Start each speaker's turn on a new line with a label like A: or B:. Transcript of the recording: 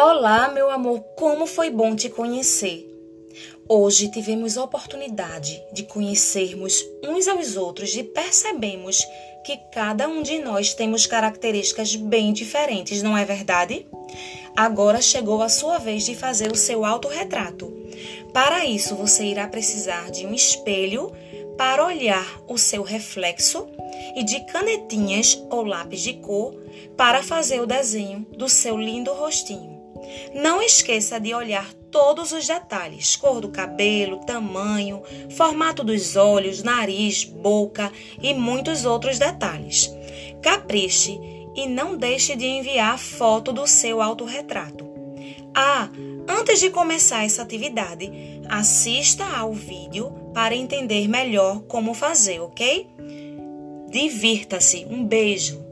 A: Olá, meu amor, como foi bom te conhecer. Hoje tivemos a oportunidade de conhecermos uns aos outros e percebemos que cada um de nós temos características bem diferentes, não é verdade? Agora chegou a sua vez de fazer o seu autorretrato. Para isso, você irá precisar de um espelho para olhar o seu reflexo e de canetinhas ou lápis de cor para fazer o desenho do seu lindo rostinho. Não esqueça de olhar todos os detalhes: cor do cabelo, tamanho, formato dos olhos, nariz, boca e muitos outros detalhes. Capriche e não deixe de enviar foto do seu autorretrato. Ah, antes de começar essa atividade, assista ao vídeo para entender melhor como fazer, ok? Divirta-se. Um beijo.